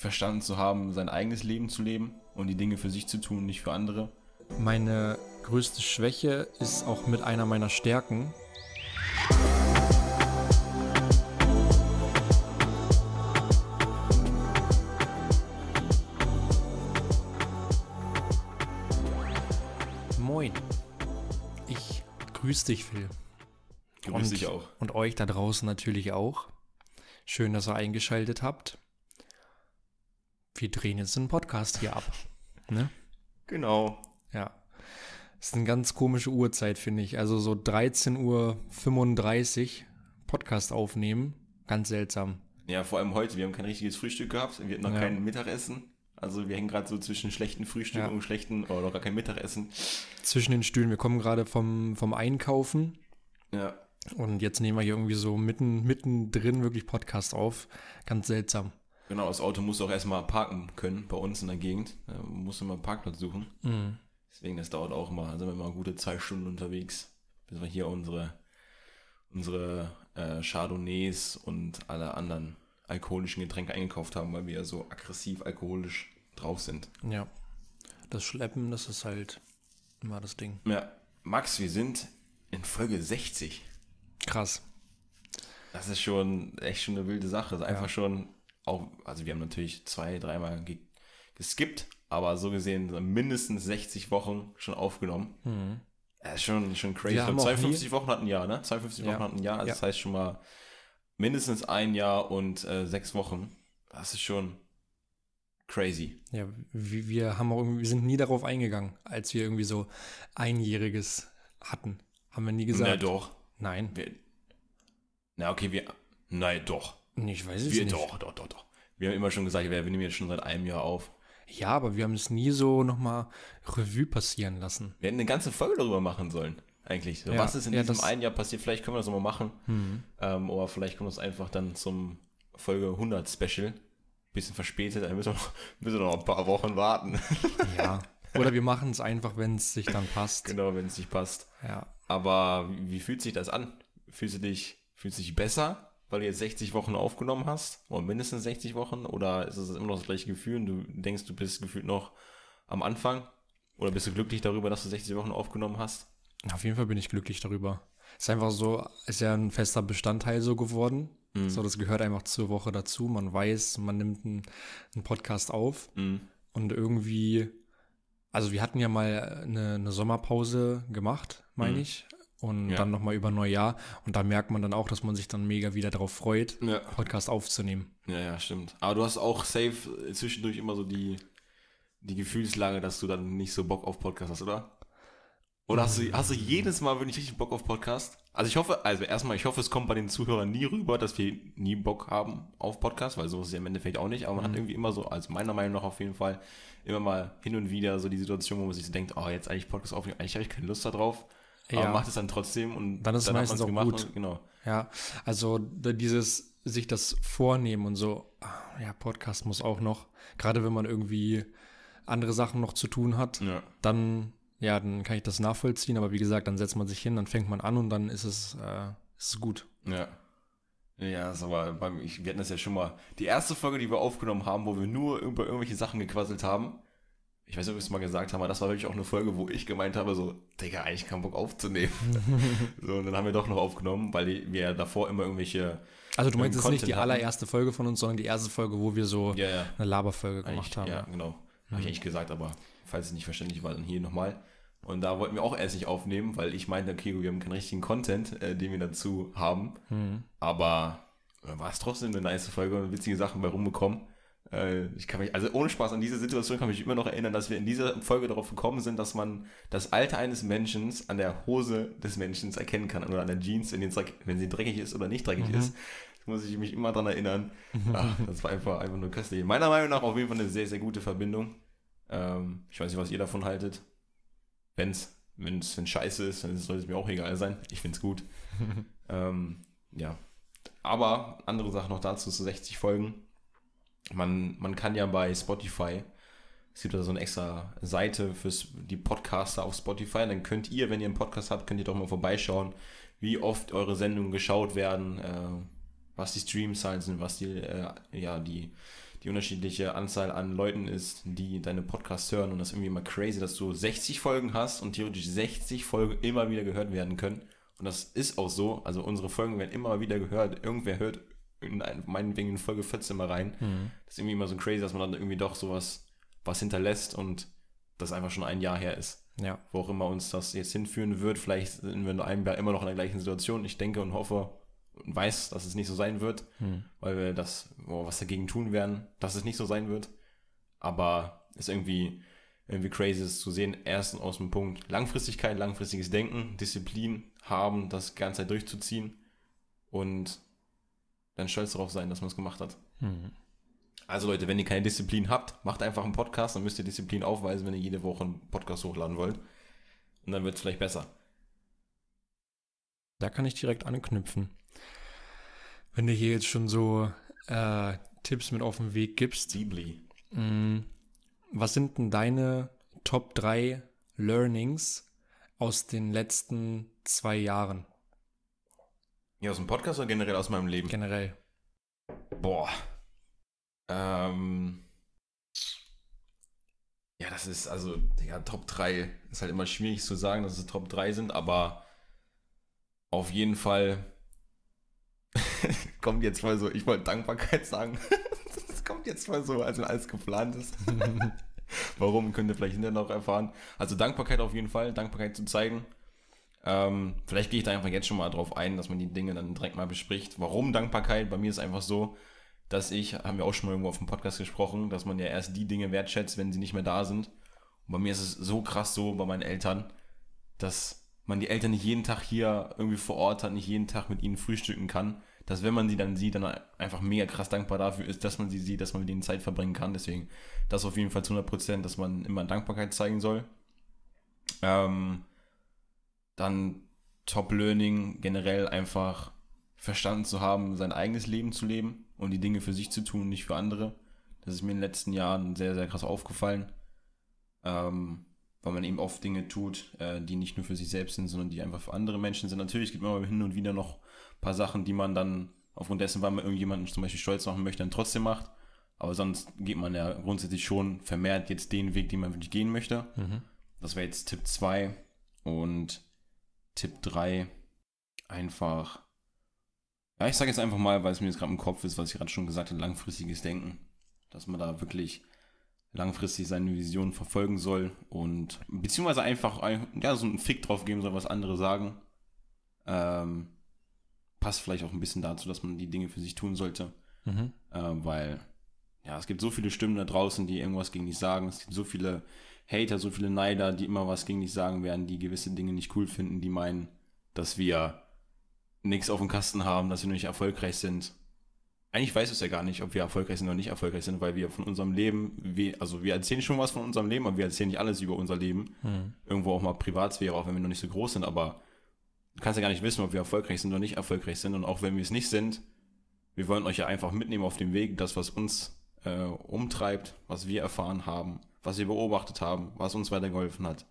verstanden zu haben, sein eigenes Leben zu leben und die Dinge für sich zu tun, nicht für andere. Meine größte Schwäche ist auch mit einer meiner Stärken. Moin. Ich grüße dich, Phil. Grüß und, dich auch. Und euch da draußen natürlich auch. Schön, dass ihr eingeschaltet habt. Wir drehen jetzt einen Podcast hier ab. Ne? Genau. Ja. Das ist eine ganz komische Uhrzeit, finde ich. Also so 13.35 Uhr Podcast aufnehmen. Ganz seltsam. Ja, vor allem heute. Wir haben kein richtiges Frühstück gehabt. Wir hatten noch Ja. kein Mittagessen. Also wir hängen gerade so zwischen schlechten Frühstück Ja. und schlechten, oder noch gar kein Mittagessen. Zwischen den Stühlen. Wir kommen gerade vom, vom Einkaufen. Ja. Und jetzt nehmen wir hier irgendwie so mitten, mittendrin wirklich Podcast auf. Ganz seltsam. Genau, das Auto muss auch erstmal parken können bei uns in der Gegend. Da muss man einen Parkplatz suchen. Mhm. Deswegen, das dauert auch mal. Da sind wir immer gute zwei Stunden unterwegs, bis wir hier unsere, unsere äh, Chardonnays und alle anderen alkoholischen Getränke eingekauft haben, weil wir ja so aggressiv alkoholisch drauf sind. Ja. Das Schleppen, das ist halt immer das Ding. Ja, Max, wir sind in Folge 60. Krass. Das ist schon echt schon eine wilde Sache. Das ist einfach Ja. schon auch, also wir haben natürlich zwei, dreimal ge geskippt, aber so gesehen mindestens 60 Wochen schon aufgenommen. Das ist schon, schon crazy. Mhm. Wir haben glaub, auch 52 Wochen hatten ein Jahr, ne? 52 Ja. Wochen hatten ein Jahr. Also Ja. Das heißt schon mal mindestens ein Jahr und äh, sechs Wochen. Das ist schon crazy. Ja, wir, wir haben auch irgendwie, wir sind nie darauf eingegangen, als wir irgendwie so einjähriges hatten. Haben wir nie gesagt. Na doch. Nein. Wir, na okay, wir, nein doch. Nee, Ich weiß es Wir nicht. doch, doch, doch, doch. Wir haben immer schon gesagt, wir nehmen jetzt schon seit einem Jahr auf. Ja, aber wir haben es nie so nochmal Revue passieren lassen. Wir hätten eine ganze Folge darüber machen sollen, eigentlich. So, Ja, was ist in ja, diesem das- einen Jahr passiert? Vielleicht können wir das nochmal machen. Ähm, oder vielleicht kommt es einfach dann zum Folge 100 Special. Bisschen verspätet, dann müssen wir noch, müssen wir noch ein paar Wochen warten. Ja. Oder wir machen es einfach, wenn es sich dann passt. genau, wenn es nicht passt. Ja. Aber wie, wie fühlt sich das an? Fühlst du dich, fühlst du dich besser, weil du jetzt 60 Wochen aufgenommen hast? Oder mindestens 60 Wochen? Oder ist es immer noch das gleiche Gefühl und du denkst, du bist gefühlt noch am Anfang? Oder bist du glücklich darüber, dass du 60 Wochen aufgenommen hast? Auf jeden Fall bin ich glücklich darüber. Ist einfach so, ist ja ein fester Bestandteil so geworden. So, das gehört einfach zur Woche dazu. Man weiß, man nimmt einen, einen Podcast auf Mhm. und irgendwie, also wir hatten ja mal eine, eine Sommerpause gemacht, meine ich. Und Ja. dann nochmal über Neujahr. Und da merkt man dann auch, dass man sich dann mega wieder darauf freut, Ja. Podcast aufzunehmen. Ja, ja, stimmt. Aber du hast auch safe zwischendurch immer so die, die Gefühlslage, dass du dann nicht so Bock auf Podcast hast, oder? Oder hast du, hast du jedes Mal wirklich richtig Bock auf Podcast? Also ich hoffe, also erstmal, ich hoffe, es kommt bei den Zuhörern nie rüber, dass wir nie Bock haben auf Podcast, weil so ist es ja im Endeffekt auch nicht. Aber man hat irgendwie immer so, also meiner Meinung nach auf jeden Fall, immer mal hin und wieder so die Situation, wo man sich so denkt, oh, jetzt eigentlich Podcast aufnehmen, eigentlich habe ich keine Lust darauf. Aber Ja. macht es dann trotzdem und Dann ist es hat meistens auch gut. Und, genau. Ja, also dieses, sich das vornehmen und so, ah, ja, Podcast muss auch noch, gerade wenn man irgendwie andere Sachen noch zu tun hat, Ja. dann, ja, dann kann ich das nachvollziehen, aber wie gesagt, dann setzt man sich hin, dann fängt man an und dann ist es, äh, ist es gut. Ja. Ja, ist aber beim, ich, wir hatten das ja schon mal. Die erste Folge, die wir aufgenommen haben, wo wir nur über irgendwelche Sachen gequasselt haben. Ich weiß nicht, ob wir es mal gesagt haben, aber das war wirklich auch eine Folge, wo ich gemeint habe, so, Digga, eigentlich keinen Bock aufzunehmen. so, und dann haben wir doch noch aufgenommen, weil wir ja davor immer irgendwelche. Also du meinst jetzt nicht Content die hatten. allererste Folge von uns, sondern die erste Folge, wo wir so Ja, ja. eine Laberfolge gemacht haben. Ja, genau. Habe ich eigentlich gesagt, aber falls es nicht verständlich war, dann hier nochmal. Und da wollten wir auch erst nicht aufnehmen, weil ich meinte, okay, wir haben keinen richtigen Content, äh, den wir dazu haben. Aber äh, war es trotzdem eine nice Folge und witzige Sachen bei rumbekommen. Äh, ich kann mich, also ohne Spaß an diese Situation kann ich mich immer noch erinnern, dass wir in dieser Folge darauf gekommen sind, dass man das Alter eines Menschen an der Hose des Menschen erkennen kann oder an der Jeans, wenn, die dreck- wenn sie dreckig ist oder nicht dreckig ist. Das muss ich mich immer dran erinnern. Ach, das war einfach, einfach nur köstlich. Meiner Meinung nach auf jeden Fall eine sehr, sehr gute Verbindung. Ähm, ich weiß nicht, was ihr davon haltet. Wenn's, wenn's, wenn's scheiße ist, dann soll es mir auch egal sein. Ich find's gut. ähm, ja. Aber andere Sachen noch dazu zu 60 Folgen. Man, man kann ja bei Spotify, es gibt da so eine extra Seite für die Podcaster auf Spotify. Dann könnt ihr, wenn ihr einen Podcast habt, könnt ihr doch mal vorbeischauen, wie oft eure Sendungen geschaut werden, äh, was die Streamzahlen sind, was die, äh, ja, die, die unterschiedliche Anzahl an Leuten ist, die deine Podcasts hören. Und das ist irgendwie immer crazy, dass du 60 Folgen hast und theoretisch 60 Folgen immer wieder gehört werden können. Und das ist auch so. Also unsere Folgen werden immer wieder gehört. Irgendwer hört in ein, meinetwegen in Folge 14 mal rein. Mhm. Das ist irgendwie immer so crazy, dass man dann irgendwie doch sowas was hinterlässt und das einfach schon ein Jahr her ist. Ja. Wo auch immer uns das jetzt hinführen wird. Vielleicht sind wir in einem Jahr immer noch in der gleichen Situation. Ich denke und hoffe und weiß, dass es nicht so sein wird, hm. weil wir das, oh, was dagegen tun werden, dass es nicht so sein wird. Aber es ist irgendwie, irgendwie crazy ist zu sehen, erstens aus dem Punkt Langfristigkeit, langfristiges Denken, Disziplin haben, das ganze Zeit durchzuziehen und dann stolz darauf sein, dass man es gemacht hat. Hm. Also Leute, wenn ihr keine Disziplin habt, macht einfach einen Podcast, dann müsst ihr Disziplin aufweisen, wenn ihr jede Woche einen Podcast hochladen wollt. Und dann wird es vielleicht besser. Da kann ich direkt anknüpfen. Wenn du hier jetzt schon so äh, Tipps mit auf den Weg gibst. Mh, mm, was sind denn deine Top 3 Learnings aus den letzten zwei Jahren? Ja, aus dem Podcast oder generell aus meinem Leben? Generell. Boah. Ähm. Ja, das ist also, ja, Top 3 ist halt immer schwierig zu sagen, dass es Top 3 sind, aber auf jeden Fall kommt jetzt mal so, ich wollte Dankbarkeit sagen. das kommt jetzt mal so, als wenn alles geplant ist. Warum, könnt ihr vielleicht hinterher noch erfahren. Also Dankbarkeit auf jeden Fall, Dankbarkeit zu zeigen. Ähm, vielleicht gehe ich da einfach jetzt schon mal drauf ein, dass man die Dinge dann direkt mal bespricht. Warum Dankbarkeit? Bei mir ist einfach so, dass ich, haben wir auch schon mal irgendwo auf dem Podcast gesprochen, dass man ja erst die Dinge wertschätzt, wenn sie nicht mehr da sind. Und bei mir ist es so krass so bei meinen Eltern, dass man die Eltern nicht jeden Tag hier irgendwie vor Ort hat, nicht jeden Tag mit ihnen frühstücken kann, dass wenn man sie dann sieht, dann einfach mega krass dankbar dafür ist, dass man sie sieht, dass man mit ihnen Zeit verbringen kann. Deswegen das auf jeden Fall zu 100 Prozent, dass man immer Dankbarkeit zeigen soll. Ähm, dann Top Learning generell einfach verstanden zu haben, sein eigenes Leben zu leben und die Dinge für sich zu tun, nicht für andere. Das ist mir in den letzten Jahren sehr, sehr krass aufgefallen. Ähm, weil man eben oft Dinge tut, äh, die nicht nur für sich selbst sind, sondern die einfach für andere Menschen sind. Natürlich gibt es immer hin und wieder noch ein paar Sachen, die man dann aufgrund dessen, weil man irgendjemanden zum Beispiel stolz machen möchte, dann trotzdem macht. Aber sonst geht man ja grundsätzlich schon vermehrt jetzt den Weg, den man wirklich gehen möchte. Mhm. Das wäre jetzt Tipp 2. Und Tipp 3 einfach, ja, ich sage jetzt einfach mal, weil es mir jetzt gerade im Kopf ist, was ich gerade schon gesagt habe, langfristiges Denken. Dass man da wirklich langfristig seine Vision verfolgen soll und beziehungsweise einfach ja, so einen Fick drauf geben soll, was andere sagen. Ähm, passt vielleicht auch ein bisschen dazu, dass man die Dinge für sich tun sollte. Mhm. Äh, weil ja, es gibt so viele Stimmen da draußen, die irgendwas gegen dich sagen. Es gibt so viele Hater, so viele Neider, die immer was gegen dich sagen werden, die gewisse Dinge nicht cool finden, die meinen, dass wir nichts auf dem Kasten haben, dass wir nicht erfolgreich sind eigentlich weiß es ja gar nicht, ob wir erfolgreich sind oder nicht erfolgreich sind, weil wir von unserem Leben, wir, also wir erzählen schon was von unserem Leben, aber wir erzählen nicht alles über unser Leben. Hm. Irgendwo auch mal Privatsphäre, auch wenn wir noch nicht so groß sind, aber du kannst ja gar nicht wissen, ob wir erfolgreich sind oder nicht erfolgreich sind. Und auch wenn wir es nicht sind, wir wollen euch ja einfach mitnehmen auf dem Weg, das, was uns äh, umtreibt, was wir erfahren haben, was wir beobachtet haben, was uns weitergeholfen hat.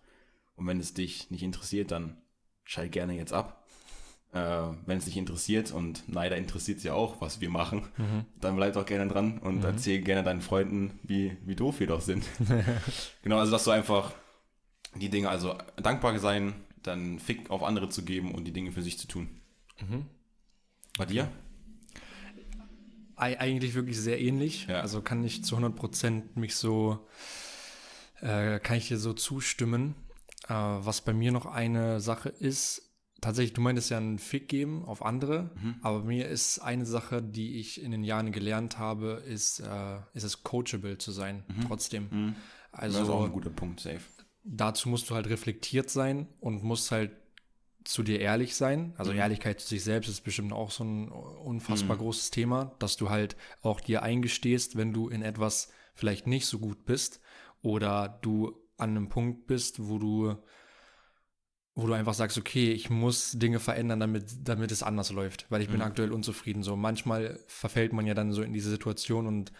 Und wenn es dich nicht interessiert, dann schalt gerne jetzt ab äh, wenn es dich interessiert und leider interessiert es ja auch, was wir machen, mhm. dann bleib doch gerne dran und mhm. erzähl gerne deinen Freunden, wie, wie doof wir doch sind. genau, also dass du einfach die Dinge, also dankbar sein, dann Fick auf andere zu geben und die Dinge für sich zu tun. Mhm. Bei dir? Eigentlich wirklich sehr ähnlich. Ja. Also kann ich zu 100 Prozent mich so, äh, kann ich dir so zustimmen. Äh, was bei mir noch eine Sache ist, tatsächlich, du meintest ja einen Fick geben auf andere, mhm. aber mir ist eine Sache, die ich in den Jahren gelernt habe, ist, äh, ist es coachable zu sein, mhm. trotzdem. Mhm. Also, das ist auch ein guter Punkt, safe. Dazu musst du halt reflektiert sein und musst halt zu dir ehrlich sein. Also mhm. Ehrlichkeit zu sich selbst ist bestimmt auch so ein unfassbar mhm. großes Thema, dass du halt auch dir eingestehst, wenn du in etwas vielleicht nicht so gut bist oder du an einem Punkt bist, wo du wo du einfach sagst, okay, ich muss Dinge verändern, damit, damit es anders läuft, weil ich mhm. bin aktuell unzufrieden. So manchmal verfällt man ja dann so in diese Situation und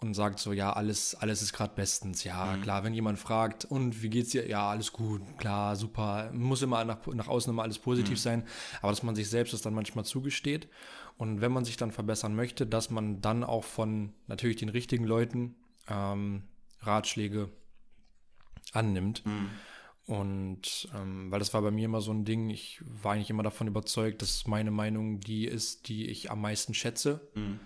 und sagt so, ja, alles, alles ist gerade bestens. Ja, mhm. klar, wenn jemand fragt, und wie geht's dir? Ja, alles gut, klar, super. Muss immer nach, nach außen immer alles positiv mhm. sein, aber dass man sich selbst das dann manchmal zugesteht. Und wenn man sich dann verbessern möchte, dass man dann auch von natürlich den richtigen Leuten ähm, Ratschläge annimmt. Mhm. Und ähm, weil das war bei mir immer so ein Ding, ich war eigentlich immer davon überzeugt, dass meine Meinung die ist, die ich am meisten schätze. Mhm.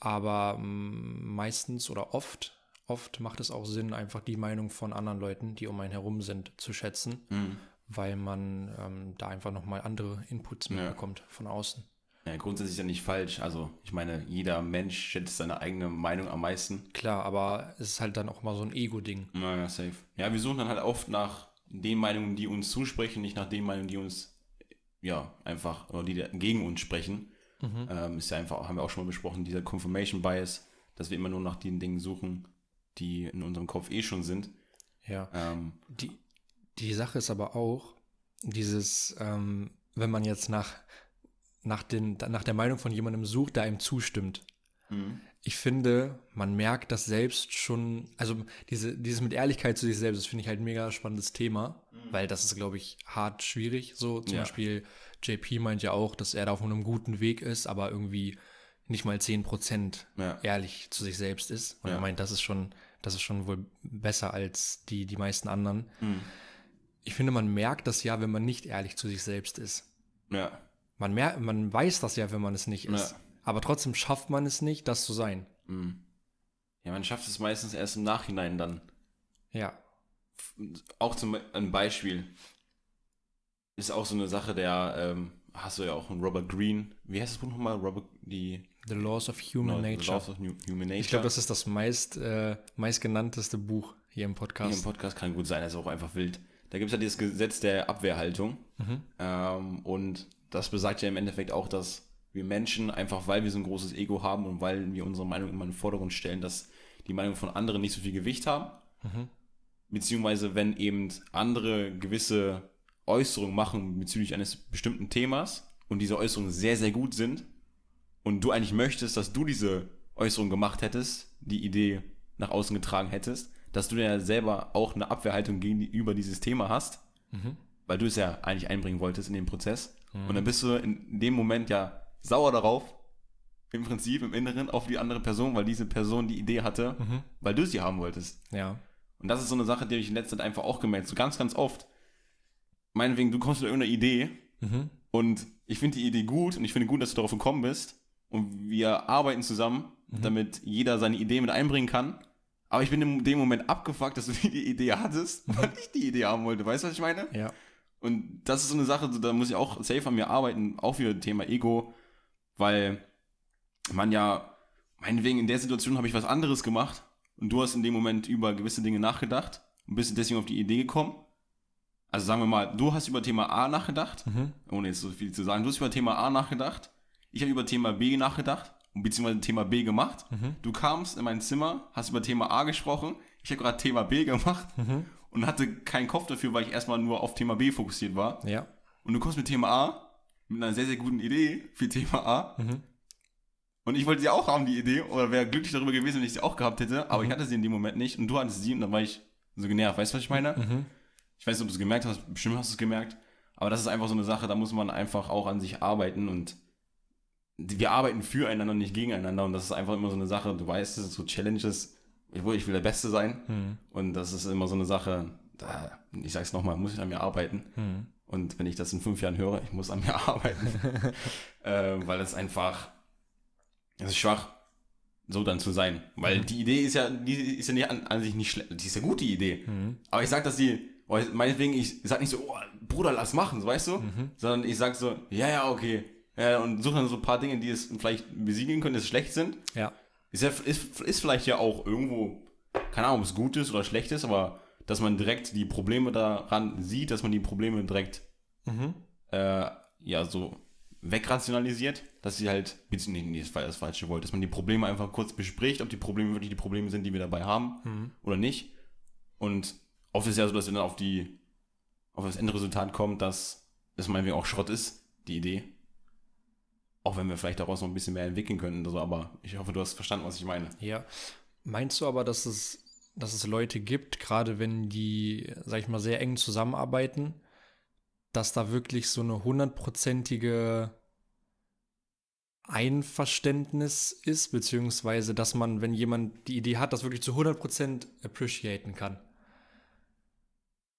Aber ähm, meistens oder oft, oft macht es auch Sinn, einfach die Meinung von anderen Leuten, die um einen herum sind, zu schätzen, mhm. weil man ähm, da einfach nochmal andere Inputs mitbekommt ja. von außen. Ja, grundsätzlich ist ja nicht falsch. Also, ich meine, jeder Mensch schätzt seine eigene Meinung am meisten. Klar, aber es ist halt dann auch mal so ein Ego-Ding. Naja, safe. Ja, wir suchen dann halt oft nach den Meinungen, die uns zusprechen, nicht nach den Meinungen, die uns, ja, einfach, oder die gegen uns sprechen. Mhm. Ähm, ist ja einfach, haben wir auch schon mal besprochen, dieser Confirmation Bias, dass wir immer nur nach den Dingen suchen, die in unserem Kopf eh schon sind. Ja. Ähm, die, die Sache ist aber auch, dieses, ähm, wenn man jetzt nach nach, den, nach der Meinung von jemandem sucht, der einem zustimmt. Mhm. Ich finde, man merkt das selbst schon, also diese, dieses mit Ehrlichkeit zu sich selbst, das finde ich halt ein mega spannendes Thema, mhm. weil das ist, glaube ich, hart schwierig. So zum ja. Beispiel JP meint ja auch, dass er da auf einem guten Weg ist, aber irgendwie nicht mal 10% ja. ehrlich zu sich selbst ist. Und ja. er meint, das ist schon, das ist schon wohl besser als die, die meisten anderen. Mhm. Ich finde, man merkt das ja, wenn man nicht ehrlich zu sich selbst ist. Ja. Man, mer man weiß das ja, wenn man es nicht ist. Ja. Aber trotzdem schafft man es nicht, das zu sein. Mhm. Ja, man schafft es meistens erst im Nachhinein dann. Ja. Auch zum ein Beispiel. Ist auch so eine Sache, der, ähm, hast du ja auch einen Robert Greene. Wie heißt das Buch nochmal? Robert, die. The Laws of Human no, Nature. The Laws of Human Nature. Ich glaube, das ist das meist, äh, meistgenannteste Buch hier im Podcast. Hier im Podcast kann gut sein, das ist auch einfach wild. Da gibt es ja dieses Gesetz der Abwehrhaltung. Mhm. Ähm, und das besagt ja im Endeffekt auch, dass wir Menschen, einfach weil wir so ein großes Ego haben und weil wir unsere Meinung immer in den Vordergrund stellen, dass die Meinung von anderen nicht so viel Gewicht haben. Mhm. Beziehungsweise wenn eben andere gewisse Äußerungen machen bezüglich eines bestimmten Themas und diese Äußerungen sehr, sehr gut sind und du eigentlich möchtest, dass du diese Äußerung gemacht hättest, die Idee nach außen getragen hättest, dass du ja selber auch eine Abwehrhaltung gegenüber dieses Thema hast, mhm. weil du es ja eigentlich einbringen wolltest in den Prozess. Mhm. Und dann bist du in dem Moment ja sauer darauf, im Prinzip im Inneren, auf die andere Person, weil diese Person die Idee hatte, mhm. weil du sie haben wolltest. Ja. Und das ist so eine Sache, die ich in letzter Zeit einfach auch gemerkt, so ganz, ganz oft. Meinetwegen, du kommst mit irgendeiner Idee mhm. und ich finde die Idee gut und ich finde gut, dass du darauf gekommen bist und wir arbeiten zusammen, mhm. damit jeder seine Idee mit einbringen kann. Aber ich bin in dem Moment abgefuckt, dass du die Idee hattest, weil mhm. ich die Idee haben wollte. Weißt du, was ich meine? Ja. Und das ist so eine Sache, da muss ich auch safe an mir arbeiten, auch wieder Thema Ego, weil man ja, meinetwegen in der Situation habe ich was anderes gemacht und du hast in dem Moment über gewisse Dinge nachgedacht und bist deswegen auf die Idee gekommen. Also sagen wir mal, du hast über Thema A nachgedacht, mhm. ohne jetzt so viel zu sagen, du hast über Thema A nachgedacht, ich habe über Thema B nachgedacht beziehungsweise Thema B gemacht. Mhm. Du kamst in mein Zimmer, hast über Thema A gesprochen, ich habe gerade Thema B gemacht mhm und hatte keinen Kopf dafür, weil ich erstmal nur auf Thema B fokussiert war. Ja. Und du kommst mit Thema A, mit einer sehr, sehr guten Idee für Thema A. Mhm. Und ich wollte sie auch haben, die Idee, oder wäre glücklich darüber gewesen, wenn ich sie auch gehabt hätte, aber mhm. ich hatte sie in dem Moment nicht und du hattest sie und dann war ich so genervt. Weißt du, was ich meine? Mhm. Ich weiß nicht, ob du es gemerkt hast, bestimmt hast du es gemerkt, aber das ist einfach so eine Sache, da muss man einfach auch an sich arbeiten und wir arbeiten füreinander und nicht gegeneinander und das ist einfach immer so eine Sache, du weißt, das ist so Challenges, ich will, ich will der Beste sein. Mhm. Und das ist immer so eine Sache, da, ich sag's nochmal, muss ich an mir arbeiten. Mhm. Und wenn ich das in fünf Jahren höre, ich muss an mir arbeiten. äh, weil es einfach, es ist schwach, so dann zu sein. Weil mhm. die Idee ist ja, die ist ja nicht an, an sich nicht schlecht, die ist ja gut, die Idee. Mhm. Aber ich sag, dass die, meinetwegen, ich sag nicht so, oh, Bruder, lass machen, so, weißt du? Mhm. Sondern ich sag so, ja, ja, okay. Ja, und suche dann so ein paar Dinge, die es vielleicht besiegeln können, die schlecht sind. Ja. Ist, ja, ist, ist vielleicht ja auch irgendwo, keine Ahnung, ob es gut ist oder schlecht ist, aber dass man direkt die Probleme daran sieht, dass man die Probleme direkt mhm. äh, ja so wegrationalisiert, dass sie halt, nee, nee, das war das falsche Wort, dass man die Probleme einfach kurz bespricht, ob die Probleme wirklich die Probleme sind, die wir dabei haben mhm. oder nicht. Und oft ist es ja so, dass wir dann auf die, auf das Endresultat kommt, dass es meinetwegen auch Schrott ist, die Idee. Auch wenn wir vielleicht daraus noch ein bisschen mehr entwickeln können. Also, aber ich hoffe, du hast verstanden, was ich meine. Ja. Meinst du aber, dass es, dass es Leute gibt, gerade wenn die, sag ich mal, sehr eng zusammenarbeiten, dass da wirklich so eine hundertprozentige Einverständnis ist, beziehungsweise dass man, wenn jemand die Idee hat, das wirklich zu 100% appreciaten kann.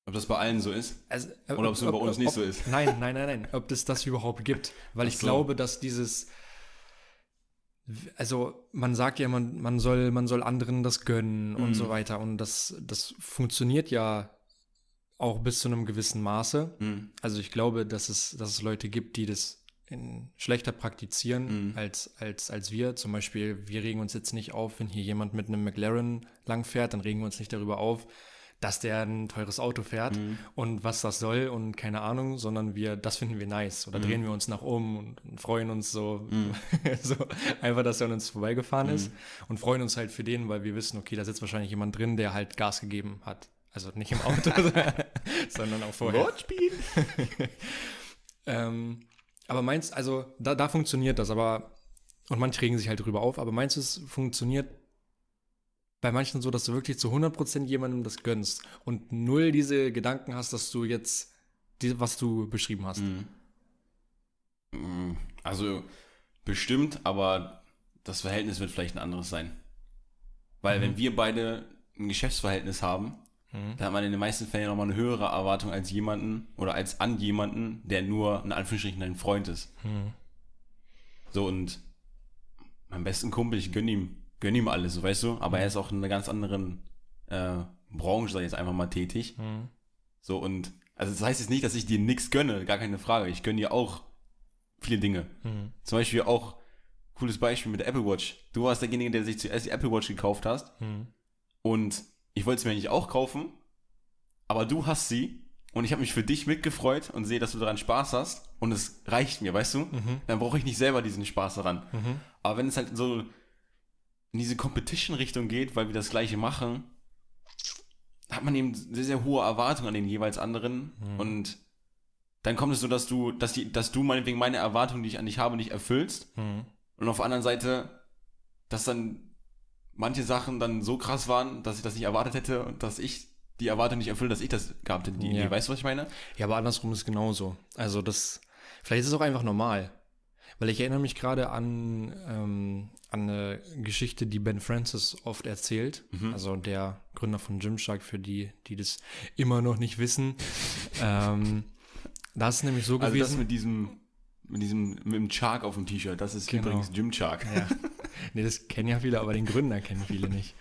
Ob das bei allen so ist? Also, äh, Oder ob es nur bei uns nicht ob, so ist? Nein, nein, nein, nein. Ob es das überhaupt gibt. Weil ich so. glaube, dass dieses, also man sagt ja, man, man, soll, man soll anderen das gönnen und Mhm. so weiter. Und das, das funktioniert ja auch bis zu einem gewissen Maße. Hm. Also ich glaube, dass es, dass es Leute gibt, die das in schlechter praktizieren Mhm. als, als, als wir. Zum Beispiel, wir regen uns jetzt nicht auf, wenn hier jemand mit einem McLaren langfährt, dann regen wir uns nicht darüber auf, dass der ein teures Auto fährt Mhm. und was das soll und keine Ahnung, sondern wir, das finden wir nice. Oder Mhm. drehen wir uns nach um und, und freuen uns so, Mhm. so einfach, dass er an uns vorbeigefahren ist und freuen uns halt für den, weil wir wissen, okay, da sitzt wahrscheinlich jemand drin, der halt Gas gegeben hat. Also nicht im Auto, sondern auch vorher. Wortspiel? Ähm, aber meinst, also da, da funktioniert das, aber und manche regen sich halt drüber auf, aber meinst du, es funktioniert bei manchen so, dass du wirklich zu 100% jemandem das gönnst und null diese Gedanken hast, dass du jetzt, die, was du beschrieben hast? Mhm. Mhm. Also bestimmt, aber das Verhältnis wird vielleicht ein anderes sein. Weil Mhm. wenn wir beide ein Geschäftsverhältnis haben, Mhm. dann hat man in den meisten Fällen nochmal eine höhere Erwartung als jemanden oder als an jemanden, der nur in Anführungsstrichen dein Freund ist. Mhm. So und mein besten Kumpel, ich gönn ihm, gönn ihm alles, so weißt du, aber er ist auch in einer ganz anderen äh, Branche, sag ich jetzt einfach mal, tätig. Mhm. So und, also das heißt jetzt nicht, dass ich dir nichts gönne, gar keine Frage. Ich gönne dir auch viele Dinge. Mhm. Zum Beispiel auch, cooles Beispiel mit der Apple Watch. Du warst derjenige, der sich zuerst die Apple Watch gekauft hast Mhm. und ich wollte es mir eigentlich auch kaufen, aber du hast sie und ich habe mich für dich mitgefreut und sehe, dass du daran Spaß hast und es reicht mir, weißt du? Mhm. Dann brauche ich nicht selber diesen Spaß daran. Mhm. Aber wenn es halt so in diese Competition-Richtung geht, weil wir das Gleiche machen, hat man eben sehr, sehr hohe Erwartungen an den jeweils anderen. Mhm. Und dann kommt es so, dass du, dass die, dass du meinetwegen meine Erwartungen, die ich an dich habe, nicht erfüllst. Mhm. Und auf der anderen Seite, dass dann manche Sachen dann so krass waren, dass ich das nicht erwartet hätte und dass ich die Erwartung nicht erfülle, dass ich das gehabt hätte, die Ja. Idee. Weißt du, was ich meine? Ja, aber andersrum ist es genauso. Also das, vielleicht ist es auch einfach normal. Weil ich erinnere mich gerade an, ähm, an eine Geschichte, die Ben Francis oft erzählt. Mhm. Also der Gründer von Gymshark, für die, die das immer noch nicht wissen. ähm, da ist es nämlich so Also das gewesen. mit diesem, mit diesem, mit dem Shark auf dem T-Shirt, das ist Genau. übrigens Jim Shark. ja. Nee, das kennen ja viele, aber den Gründer kennen viele nicht.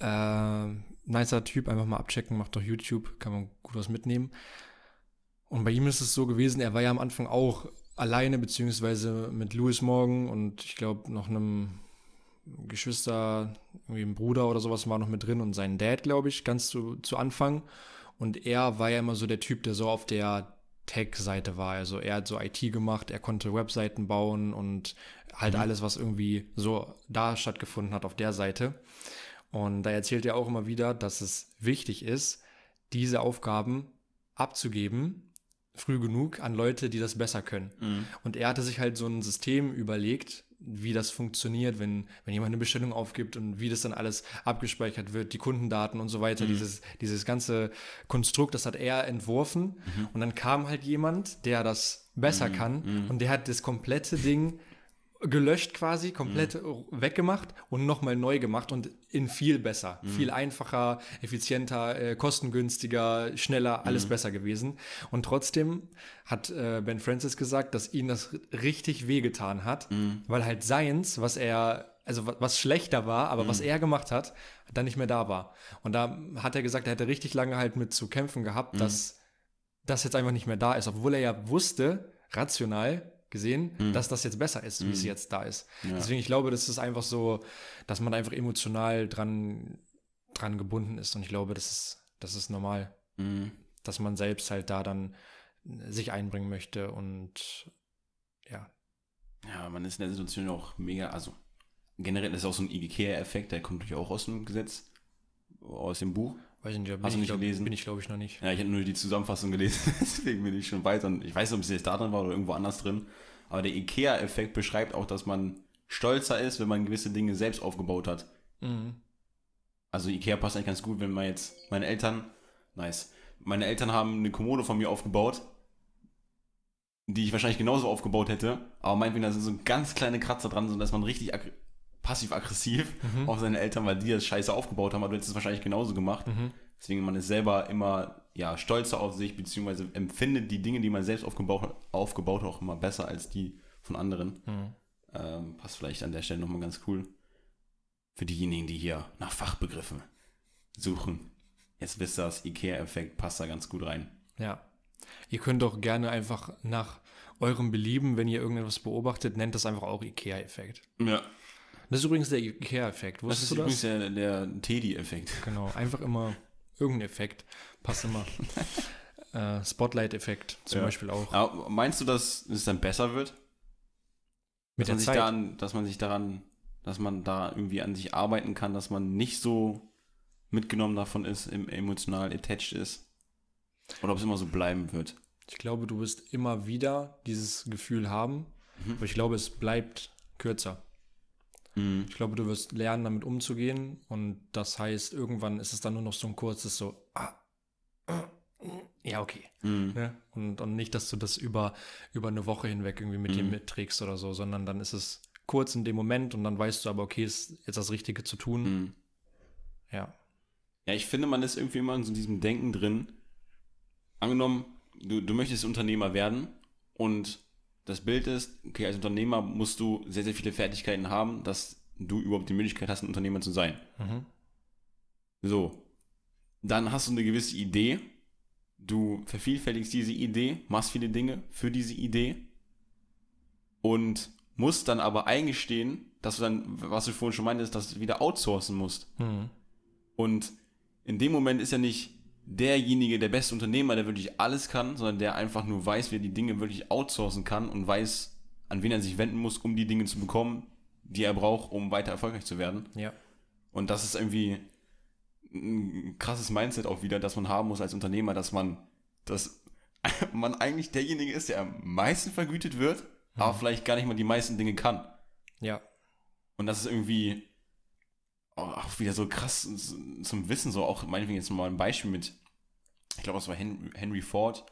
Ähm, nicer Typ, einfach mal abchecken, macht doch YouTube, kann man gut was mitnehmen. Und bei ihm ist es so gewesen, er war ja am Anfang auch alleine, beziehungsweise mit Louis Morgan und ich glaube noch einem Geschwister, irgendwie ein Bruder oder sowas war noch mit drin und sein Dad, glaube ich, ganz zu, zu Anfang. Und er war ja immer so der Typ, der so auf der Tech-Seite war. Also er hat so IT gemacht, er konnte Webseiten bauen und halt Mhm. alles, was irgendwie so da stattgefunden hat auf der Seite. Und da erzählt er auch immer wieder, dass es wichtig ist, diese Aufgaben abzugeben, früh genug an Leute, die das besser können. Mhm. Und er hatte sich halt so ein System überlegt, wie das funktioniert, wenn, wenn jemand eine Bestellung aufgibt und wie das dann alles abgespeichert wird, die Kundendaten und so weiter. Dieses, dieses ganze Konstrukt, das hat er entworfen. Und dann kam halt jemand, der das besser kann und der hat das komplette Ding gelöscht quasi, komplett weggemacht und nochmal neu gemacht und in viel besser, viel einfacher, effizienter, äh, kostengünstiger, schneller, alles besser gewesen. Und trotzdem hat äh, Ben Francis gesagt, dass ihn das richtig wehgetan hat, weil halt seins, was er, also wa- was schlechter war, aber was er gemacht hat, dann nicht mehr da war. Und da hat er gesagt, er hätte richtig lange halt mit zu kämpfen gehabt, dass das jetzt einfach nicht mehr da ist, obwohl er ja wusste, rational gesehen, dass das jetzt besser ist, wie es jetzt da ist. Deswegen, ich glaube, das ist einfach so, dass man einfach emotional dran, dran gebunden ist. Und ich glaube, das ist, das ist normal, Mhm. dass man selbst halt da dann sich einbringen möchte und ja. Ja, man ist in der Situation auch mega, also generell ist auch so ein IKEA-Effekt, der kommt natürlich auch aus dem Gesetz, aus dem Buch. Weiß ich nicht, Hast du ich, nicht glaub, gelesen? bin ich glaube ich noch nicht. Ja, ich habe nur die Zusammenfassung gelesen, deswegen bin ich schon weiter. Und ich weiß nicht, ob es jetzt da drin war oder irgendwo anders drin. Aber der IKEA-Effekt beschreibt auch, dass man stolzer ist, wenn man gewisse Dinge selbst aufgebaut hat. Mhm. Also Ikea passt eigentlich ganz gut, wenn man jetzt, meine Eltern, nice, meine Eltern haben eine Kommode von mir aufgebaut, die ich wahrscheinlich genauso aufgebaut hätte, aber meinetwegen, da sind so ganz kleine Kratzer dran, so dass man richtig passiv-aggressiv Mhm. auf seine Eltern, weil die das scheiße aufgebaut haben, aber du hättest es wahrscheinlich genauso gemacht. Mhm. Deswegen, man ist selber immer ja, stolzer auf sich, beziehungsweise empfindet die Dinge, die man selbst aufgebaut, aufgebaut hat, auch immer besser als die von anderen. Mhm. Ähm, passt vielleicht an der Stelle nochmal ganz cool. Für diejenigen, die hier nach Fachbegriffen suchen. Jetzt wisst ihr, das IKEA-Effekt passt da ganz gut rein. Ja. Ihr könnt auch gerne einfach nach eurem Belieben, wenn ihr irgendetwas beobachtet, nennt das einfach auch IKEA-Effekt. Ja. Das ist übrigens der IKEA-Effekt. Das ist du übrigens das? der, der Teddy-Effekt. Genau, einfach immer irgendein Effekt. Passt immer. äh, Spotlight-Effekt zum Ja. Beispiel auch. Aber meinst du, dass es dann besser wird? Mit dass, der man sich Zeit. daran, dass man sich daran, dass man da irgendwie an sich arbeiten kann, dass man nicht so mitgenommen davon ist, emotional attached ist? Oder ob es immer so bleiben wird? Ich glaube, du wirst immer wieder dieses Gefühl haben, Mhm. aber ich glaube, es bleibt kürzer. Mhm. Ich glaube, du wirst lernen, damit umzugehen und das heißt, irgendwann ist es dann nur noch so ein kurzes so, ah, ah, ja, okay. Mhm. Ne? Und, und nicht, dass du das über, über eine Woche hinweg irgendwie mit dir Mhm. mitträgst oder so, sondern dann ist es kurz in dem Moment und dann weißt du aber, okay, ist jetzt das Richtige zu tun. Mhm. Ja. Ja, ich finde, man ist irgendwie immer in so diesem Denken drin. Angenommen, du, du möchtest Unternehmer werden und das Bild ist, okay, als Unternehmer musst du sehr, sehr viele Fertigkeiten haben, dass du überhaupt die Möglichkeit hast, ein Unternehmer zu sein. Mhm. So. Dann hast du eine gewisse Idee. Du vervielfältigst diese Idee, machst viele Dinge für diese Idee und musst dann aber eingestehen, dass du dann, was du vorhin schon meintest, dass du wieder outsourcen musst. Mhm. Und in dem Moment ist ja nicht derjenige, der beste Unternehmer, der wirklich alles kann, sondern der einfach nur weiß, wie er die Dinge wirklich outsourcen kann und weiß, an wen er sich wenden muss, um die Dinge zu bekommen, die er braucht, um weiter erfolgreich zu werden. Ja. Und das ist irgendwie ein krasses Mindset auch wieder, das man haben muss als Unternehmer, dass man, dass man eigentlich derjenige ist, der am meisten vergütet wird, aber vielleicht gar nicht mal die meisten Dinge kann. Ja. Und das ist irgendwie auch wieder so krass zum Wissen, so auch meinetwegen jetzt mal ein Beispiel mit, ich glaube, das war Henry, Ford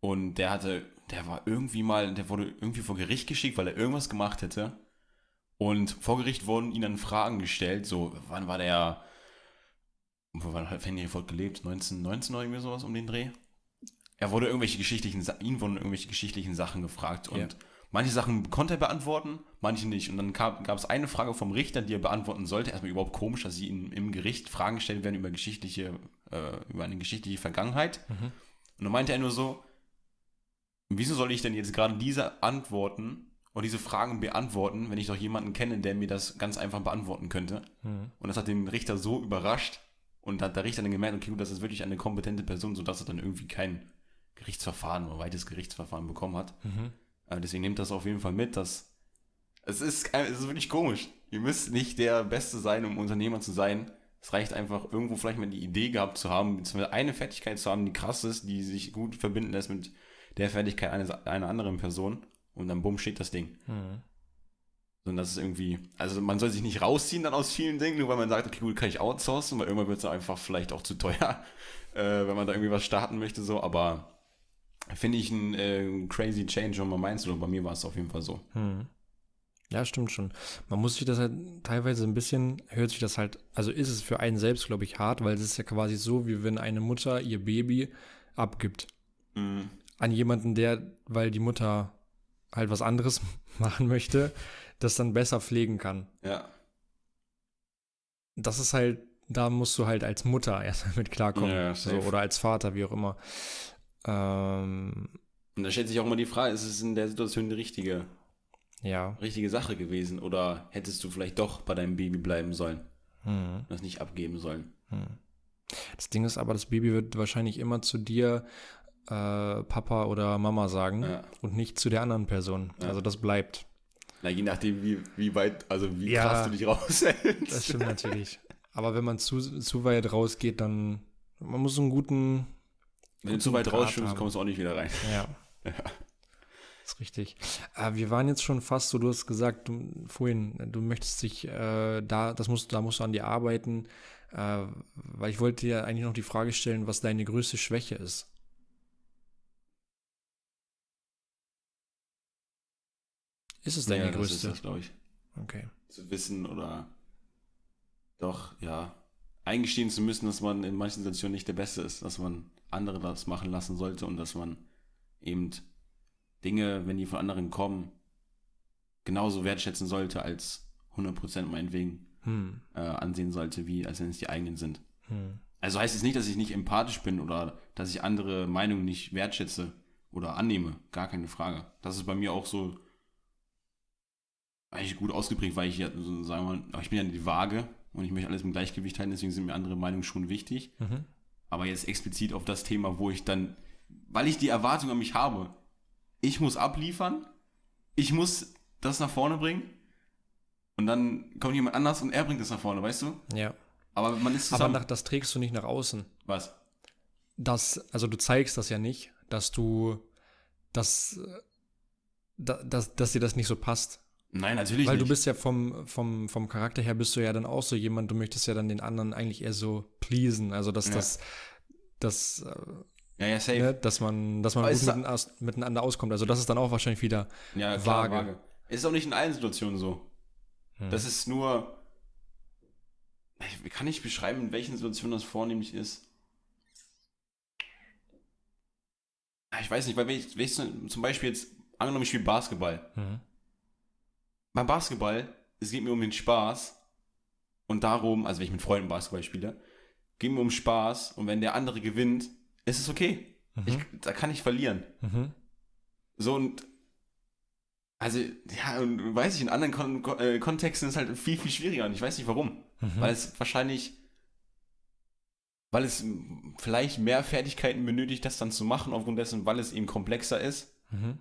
und der hatte, der war irgendwie mal, der wurde irgendwie vor Gericht geschickt, weil er irgendwas gemacht hätte und vor Gericht wurden ihnen dann Fragen gestellt, so, wann war der, wo war Henry Ford gelebt? 1919 oder irgendwie sowas um den Dreh? Er wurde irgendwelche geschichtlichen, ihn wurden irgendwelche geschichtlichen Sachen gefragt und Ja. manche Sachen konnte er beantworten, manche nicht. Und dann gab, gab es eine Frage vom Richter, die er beantworten sollte. Erstmal überhaupt komisch, dass sie ihm im Gericht Fragen gestellt werden über geschichtliche, äh, über eine geschichtliche Vergangenheit. Mhm. Und dann meinte er nur so, wieso soll ich denn jetzt gerade diese Antworten oder diese Fragen beantworten, wenn ich doch jemanden kenne, der mir das ganz einfach beantworten könnte? Mhm. Und das hat den Richter so überrascht und hat der Richter dann gemerkt, okay, gut, das ist wirklich eine kompetente Person, sodass er dann irgendwie kein Gerichtsverfahren oder weites Gerichtsverfahren bekommen hat. Mhm. Äh, deswegen nehmt das auf jeden Fall mit, dass es ist, kein- es ist wirklich komisch. Ihr müsst nicht der Beste sein, um Unternehmer zu sein. Es reicht einfach, irgendwo vielleicht mal die Idee gehabt zu haben, beziehungsweise eine Fertigkeit zu haben, die krass ist, die sich gut verbinden lässt mit der Fertigkeit eines, einer anderen Person. Und dann bumm steht das Ding. Mhm. Sondern das ist irgendwie, also man soll sich nicht rausziehen dann aus vielen Dingen, nur weil man sagt, okay, gut, kann ich outsourcen, weil irgendwann wird es einfach vielleicht auch zu teuer, äh, wenn man da irgendwie was starten möchte, so, aber finde ich ein äh, crazy change, wenn man meint, oder bei mir war es auf jeden Fall so. Mhm. Ja, stimmt schon. Man muss sich das halt teilweise ein bisschen, hört sich das halt, also ist es für einen selbst, glaube ich, hart, weil es ist ja quasi so, wie wenn eine Mutter ihr Baby abgibt Mhm. an jemanden, der, weil die Mutter halt was anderes machen möchte, das dann besser pflegen kann. Ja. Das ist halt, da musst du halt als Mutter erstmal mit klarkommen. Ja, so, oder als Vater, wie auch immer. Ähm, Und da stellt sich auch immer die Frage, ist es in der Situation die richtige, ja. richtige Sache gewesen oder hättest du vielleicht doch bei deinem Baby bleiben sollen Mhm. das nicht abgeben sollen? Das Ding ist aber, das Baby wird wahrscheinlich immer zu dir äh, Papa oder Mama sagen Ja. und nicht zu der anderen Person. Ja. Also das bleibt. Na, je nachdem, wie, wie weit, also wie Ja. krass du dich raushältst. Das stimmt natürlich. Aber wenn man zu, zu weit rausgeht, dann man muss einen guten. Wenn du zu weit rausschwimmst, kommst du auch nicht wieder rein. Ja. Ist richtig. Äh, wir waren jetzt schon fast so, du hast gesagt, du, vorhin, du möchtest dich äh, da, das musst, da musst du an dir arbeiten. Äh, weil ich wollte dir eigentlich noch die Frage stellen, was deine größte Schwäche ist. Ist es deine ja, größte? Das ist das, glaube ich. Okay. Zu wissen oder doch, ja, eingestehen zu müssen, dass man in manchen Situationen nicht der Beste ist, dass man andere das machen lassen sollte und dass man eben Dinge, wenn die von anderen kommen, genauso wertschätzen sollte als 100% meinetwegen hm. äh, ansehen sollte, wie als wenn es die eigenen sind. Hm. Also heißt es nicht, dass ich nicht empathisch bin oder dass ich andere Meinungen nicht wertschätze oder annehme. Gar keine Frage. Das ist bei mir auch so eigentlich gut ausgeprägt, weil ich ja, so, sagen wir mal, ich bin ja die Waage und ich möchte alles im Gleichgewicht halten, deswegen sind mir andere Meinungen schon wichtig. Mhm. Aber jetzt explizit auf das Thema, wo ich dann, weil ich die Erwartung an mich habe, ich muss abliefern, ich muss das nach vorne bringen und dann kommt jemand anders und er bringt es nach vorne, weißt du? Ja. Aber man ist zusammen. Aber nach, das trägst du nicht nach außen. Was? Das, also du zeigst das ja nicht, dass du, dass, dass, dass dir das nicht so passt. Nein, natürlich Weil nicht. du bist ja vom, vom, vom Charakter her bist du ja dann auch so jemand, du möchtest ja dann den anderen eigentlich eher so pleasen. Also dass ja. das, das ja, ja, safe. Ne, dass man, dass man gut miteinander, miteinander auskommt. Also das ist dann auch wahrscheinlich wieder ja, klar, vage. vage. Ist auch nicht in allen Situationen so. Hm. Das ist nur. Ich kann nicht beschreiben, in welchen Situationen das vornehmlich ist. Ich weiß nicht, weil wenn ich, wenn ich zum Beispiel jetzt, angenommen, ich spiele Basketball. Mhm beim Basketball, es geht mir um den Spaß und darum, also wenn ich mit Freunden Basketball spiele, geht mir um Spaß und wenn der andere gewinnt, ist es okay. Mhm. Ich, da kann ich verlieren. Mhm. So und also, ja, und weiß ich, in anderen Kon äh, Kontexten ist es halt viel, viel schwieriger und ich weiß nicht warum. Mhm. Weil es wahrscheinlich, weil es vielleicht mehr Fertigkeiten benötigt, das dann zu machen, aufgrund dessen, weil es eben komplexer ist. Mhm.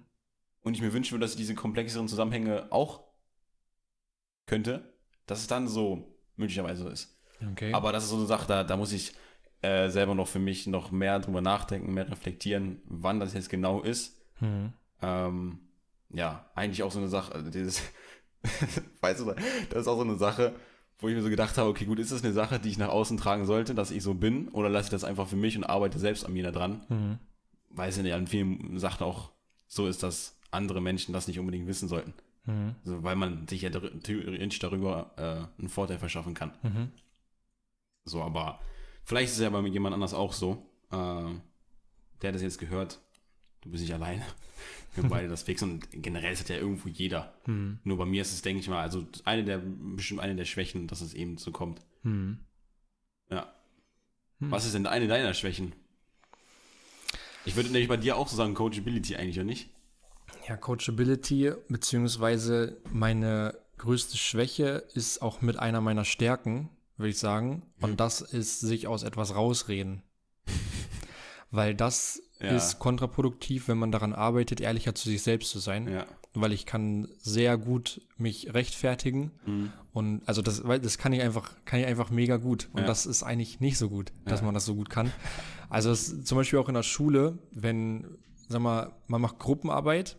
Und ich mir wünschen würde, dass ich diese komplexeren Zusammenhänge auch könnte, dass es dann so möglicherweise so ist. Okay. Aber das ist so eine Sache, da, da muss ich äh, selber noch für mich noch mehr drüber nachdenken, mehr reflektieren, wann das jetzt genau ist. Mhm. Ähm, ja, eigentlich auch so eine Sache, also dieses, weißt du, das ist auch so eine Sache, wo ich mir so gedacht habe, okay, gut, ist das eine Sache, die ich nach außen tragen sollte, dass ich so bin, oder lasse ich das einfach für mich und arbeite selbst an mir da dran? Mhm. Weil es ja in vielen Sachen auch so ist, dass andere Menschen das nicht unbedingt wissen sollten. Mhm. Also, weil man sich ja theoretisch darüber äh, einen Vorteil verschaffen kann. Mhm. So, aber vielleicht ist es ja bei jemand anders auch so. Äh, der das jetzt gehört, du bist nicht alleine. Wir beide das fix und generell ist das ja irgendwo jeder. Mhm. Nur bei mir ist es, denke ich mal, also eine der, bestimmt eine der Schwächen, dass es eben so kommt. Mhm. Ja. Mhm. Was ist denn eine deiner Schwächen? Ich würde nämlich bei dir auch so sagen, Coachability eigentlich, oder nicht? Ja, Coachability, beziehungsweise meine größte Schwäche ist auch mit einer meiner Stärken, würde ich sagen. Und das ist sich aus etwas rausreden. Weil das ja. ist kontraproduktiv, wenn man daran arbeitet, ehrlicher zu sich selbst zu sein. Ja. Weil ich kann sehr gut mich rechtfertigen. Mhm. Und also das, weil das kann ich einfach, kann ich einfach mega gut. Und ja. das ist eigentlich nicht so gut, dass man das so gut kann. Also zum Beispiel auch in der Schule, wenn, sag mal, man macht Gruppenarbeit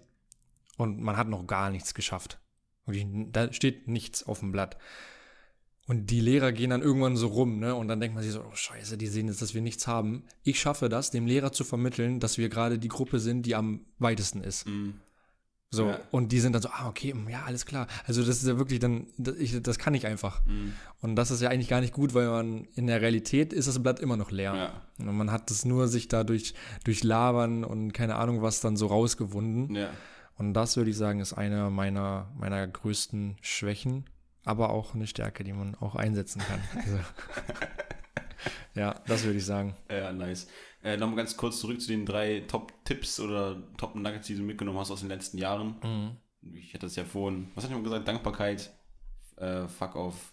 und man hat noch gar nichts geschafft. Und da steht nichts auf dem Blatt. Und die Lehrer gehen dann irgendwann so rum, ne? Und dann denkt man sich so, oh Scheiße, die sehen jetzt, dass wir nichts haben. Ich schaffe das, dem Lehrer zu vermitteln, dass wir gerade die Gruppe sind, die am weitesten ist. Mm. So, ja. und die sind dann so, ah, okay, mm, ja, alles klar. Also das ist ja wirklich dann, das, ich, das kann ich einfach. Mm. Und das ist ja eigentlich gar nicht gut, weil man in der Realität ist das Blatt immer noch leer. Ja. Und man hat es nur sich dadurch durch Labern und keine Ahnung was dann so rausgewunden. Ja. Und das würde ich sagen, ist eine meiner, meiner größten Schwächen, aber auch eine Stärke, die man auch einsetzen kann. Also, ja, das würde ich sagen. Ja, nice. Äh, Nochmal ganz kurz zurück zu den drei Top-Tipps oder Top-Nuggets, die du mitgenommen hast aus den letzten Jahren. Mhm. Ich hatte es ja vorhin, was hatte ich mal gesagt? Dankbarkeit, äh, Fuck off,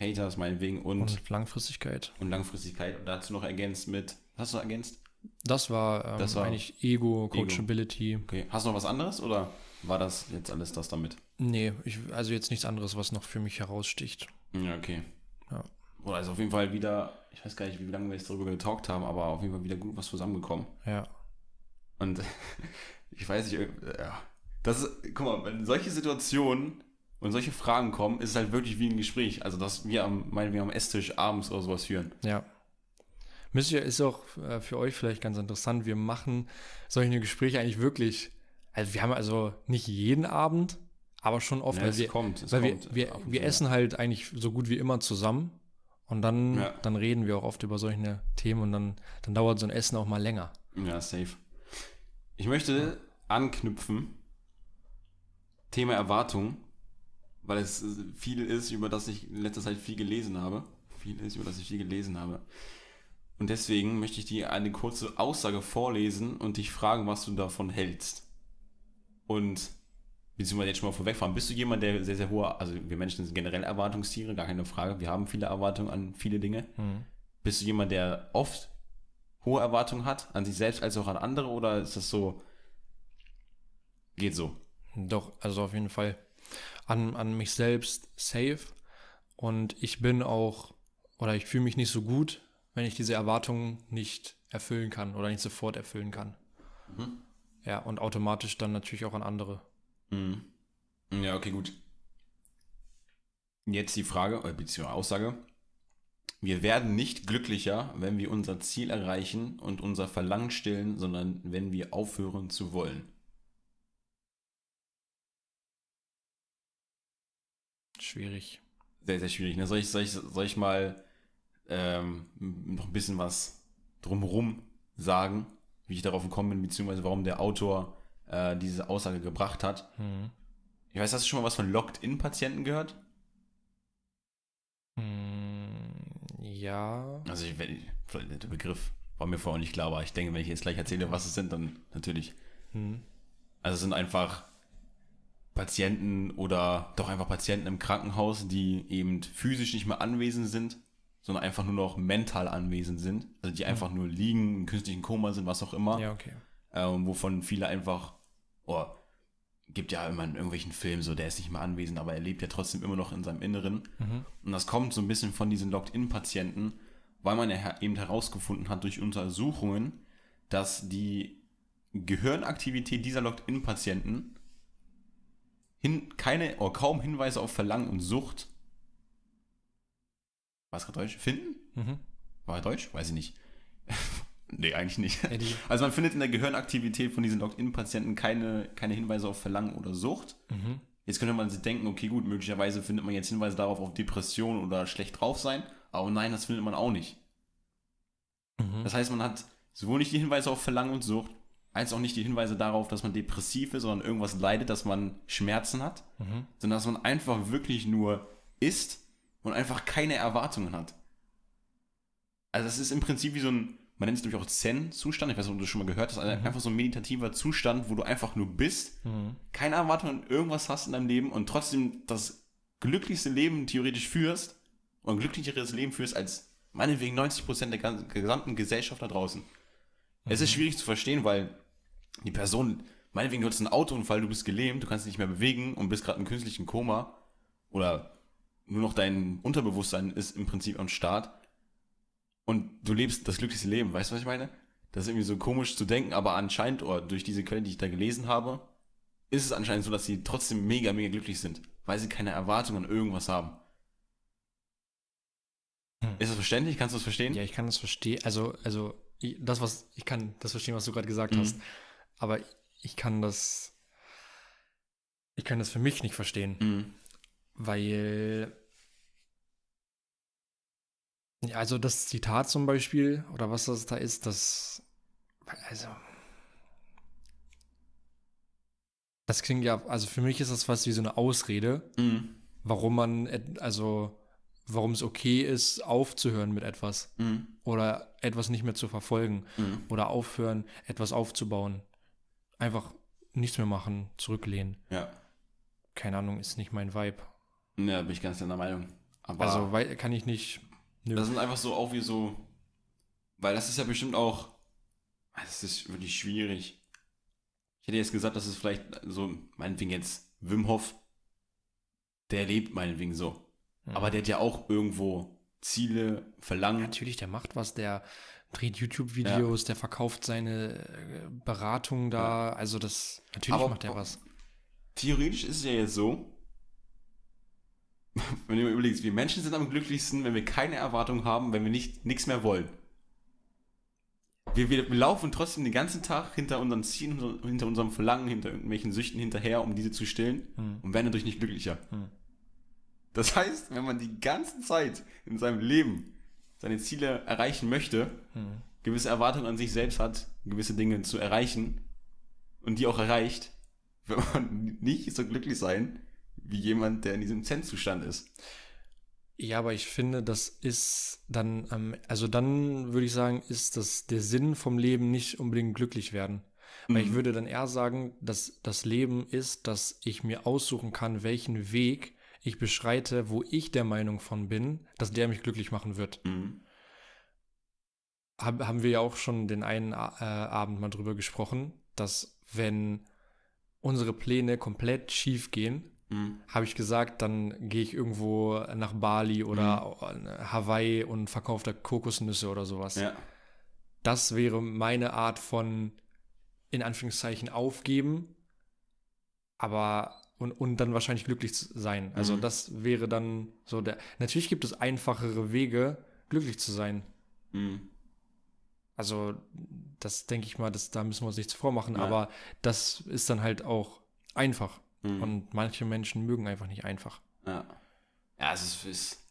Haters meinetwegen und, und Langfristigkeit. Und Langfristigkeit. Und dazu noch ergänzt mit, was hast du ergänzt? Das war, ähm, das war eigentlich Ego, Coachability. Ego. Okay. Hast du noch was anderes oder war das jetzt alles das damit? Nee, ich, also jetzt nichts anderes, was noch für mich heraussticht. Ja, okay. Ja. Oder ist auf jeden Fall wieder, ich weiß gar nicht, wie lange wir jetzt darüber getalkt haben, aber auf jeden Fall wieder gut was zusammengekommen. Ja. Und ich weiß nicht, ja. Das ist, guck mal, wenn solche Situationen, und solche Fragen kommen, ist es halt wirklich wie ein Gespräch. Also, dass wir am, meinen wir am Esstisch abends oder sowas führen. Ja. Ist auch äh, für euch vielleicht ganz interessant. Wir machen solche Gespräche eigentlich wirklich. Also, wir haben also nicht jeden Abend, aber schon oft. Ja, weil es wir, kommt, es weil kommt wir, wir, wir essen halt eigentlich so gut wie immer zusammen. Und dann, Ja. dann reden wir auch oft über solche Themen und dann, dann dauert so ein Essen auch mal länger. Ja, safe. Ich möchte anknüpfen. Thema Erwartung, weil es viel ist, über das ich in letzter Zeit viel gelesen habe. Viel ist, über das ich viel gelesen habe. Und deswegen möchte ich dir eine kurze Aussage vorlesen und dich fragen, was du davon hältst. Und beziehungsweise jetzt schon mal vorwegfahren, bist du jemand, der sehr, sehr hohe, also wir Menschen sind generell Erwartungstiere, gar keine Frage. Wir haben viele Erwartungen an viele Dinge. Bist du jemand, der oft hohe Erwartungen hat, an sich selbst als auch an andere, oder ist das so, geht so? Doch, also auf jeden Fall an, an mich selbst safe. Und ich bin auch, oder ich fühle mich nicht so gut, wenn ich diese Erwartungen nicht erfüllen kann oder nicht sofort erfüllen kann. Ja, und automatisch dann natürlich auch an andere. Mhm. Ja, okay, gut. Jetzt die Frage, äh, beziehungsweise Aussage. Wir werden nicht glücklicher, wenn wir unser Ziel erreichen und unser Verlangen stillen, sondern wenn wir aufhören zu wollen. Schwierig. Sehr, sehr schwierig. Ne? Soll, ich, soll, ich, soll ich mal ähm, noch ein bisschen was drumherum sagen, wie ich darauf gekommen bin, beziehungsweise warum der Autor äh, diese Aussage gebracht hat? Ich weiß, hast du schon mal was von Locked-In-Patienten gehört? Hm, ja. Also ich, wenn- der Begriff war mir vorher nicht klar, aber ich denke, wenn ich jetzt gleich erzähle, was es sind, dann natürlich. Also es sind einfach Patienten oder doch einfach Patienten im Krankenhaus, die eben physisch nicht mehr anwesend sind, sondern einfach nur noch mental anwesend sind. Also die einfach nur liegen, im künstlichen Koma sind, was auch immer. Ja, okay. ähm, wovon viele einfach, oh, gibt ja immer in irgendwelchen Filmen so, der ist nicht mehr anwesend, aber er lebt ja trotzdem immer noch in seinem Inneren. Und das kommt so ein bisschen von diesen Locked-In-Patienten, weil man ja eben herausgefunden hat durch Untersuchungen, dass die Gehirnaktivität dieser Locked-In-Patienten hin, keine oder kaum Hinweise auf Verlangen und Sucht, was gerade Deutsch, finden? Mhm. War er Deutsch? Weiß ich nicht. nee, eigentlich nicht. Ja, die- Also man findet in der Gehirnaktivität von diesen Locked-In-Patienten keine, keine Hinweise auf Verlangen oder Sucht. Mhm. Jetzt könnte man sich denken, okay, gut, möglicherweise findet man jetzt Hinweise darauf auf Depression oder schlecht drauf sein, aber nein, das findet man auch nicht. Mhm. Das heißt, man hat sowohl nicht die Hinweise auf Verlangen und Sucht, als auch nicht die Hinweise darauf, dass man depressiv ist, sondern irgendwas leidet, dass man Schmerzen hat, Mhm. sondern dass man einfach wirklich nur ist und einfach keine Erwartungen hat. Also das ist im Prinzip wie so ein, man nennt es nämlich auch Zen-Zustand, ich weiß nicht, ob du das schon mal gehört hast, also einfach so ein meditativer Zustand, wo du einfach nur bist, Mhm. keine Erwartungen an irgendwas hast in deinem Leben und trotzdem das glücklichste Leben theoretisch führst und ein glücklicheres Leben führst als meinetwegen 90% der gesamten Gesellschaft da draußen. Es ist schwierig zu verstehen, weil die Person, meinetwegen du hattest einen Autounfall, du bist gelähmt, du kannst dich nicht mehr bewegen und bist gerade im künstlichen Koma oder nur noch dein Unterbewusstsein ist im Prinzip am Start und du lebst das glücklichste Leben. Weißt du, was ich meine? Das ist irgendwie so komisch zu denken, aber anscheinend, oder durch diese Quelle, die ich da gelesen habe, ist es anscheinend so, dass sie trotzdem mega, mega glücklich sind, weil sie keine Erwartungen an irgendwas haben. Hm. Ist das verständlich? Kannst du das verstehen? Ja, ich kann das verstehen. Also, also ich, das, was ich kann das verstehen, was du gerade gesagt Mhm. hast. Aber ich kann das, ich kann das für mich nicht verstehen, Mhm. Weil ja, also das Zitat zum Beispiel oder was das da ist, das also das klingt ja, also für mich ist das fast wie so eine Ausrede, Mhm. warum man, also warum es okay ist, aufzuhören mit etwas Mhm. oder etwas nicht mehr zu verfolgen Mhm. oder aufhören, etwas aufzubauen. Einfach nichts mehr machen, zurücklehnen. Ja. Keine Ahnung, ist nicht mein Vibe. Ja, bin ich ganz deiner Meinung. Aber Also weil, kann ich nicht. Nö. das sind einfach so auch wie so, weil das ist ja bestimmt auch, ah, das ist wirklich schwierig. Ich hätte jetzt gesagt, das ist vielleicht so, meinetwegen jetzt Wim Hof, der lebt meinetwegen so. Mhm. Aber der hat ja auch irgendwo Ziele, Verlangen. Natürlich, der macht was, der dreht YouTube-Videos, der verkauft seine äh, Beratung da. Also das, natürlich Aber- macht er was. Theoretisch ist es ja jetzt so, wenn du mir überlegst, wir Menschen sind am glücklichsten, wenn wir keine Erwartung haben, wenn wir nicht nichts mehr wollen. Wir, wir, wir laufen trotzdem den ganzen Tag hinter unseren Zielen, hinter unserem Verlangen, hinter irgendwelchen Süchten hinterher, um diese zu stillen Hm. und werden dadurch nicht glücklicher. Hm. Das heißt, wenn man die ganze Zeit in seinem Leben seine Ziele erreichen möchte, Hm. gewisse Erwartungen an sich selbst hat, gewisse Dinge zu erreichen und die auch erreicht, wird man nicht so glücklich sein wie jemand, der in diesem Zen-Zustand ist. Ja, aber ich finde, das ist dann, ähm, also dann würde ich sagen, ist das der Sinn vom Leben nicht unbedingt glücklich werden. Weil ich Mhm. würde dann eher sagen, dass das Leben ist, dass ich mir aussuchen kann, welchen Weg ich beschreite, wo ich der Meinung von bin, dass der mich glücklich machen wird. Mhm. Hab, haben wir ja auch schon den einen äh, Abend mal drüber gesprochen, dass wenn unsere Pläne komplett schief gehen, Mhm. habe ich gesagt, dann gehe ich irgendwo nach Bali oder Hawaii und verkaufe da Kokosnüsse oder sowas. Ja. Das wäre meine Art von, in Anführungszeichen, aufgeben, aber und, und dann wahrscheinlich glücklich zu sein. Also Mhm. das wäre dann so der. Natürlich gibt es einfachere Wege, glücklich zu sein. Mhm. Also, das denke ich mal, das, da müssen wir uns nichts vormachen, Ja. aber das ist dann halt auch einfach. Mhm. Und manche Menschen mögen einfach nicht einfach. Ja. Ja, es ist, ist,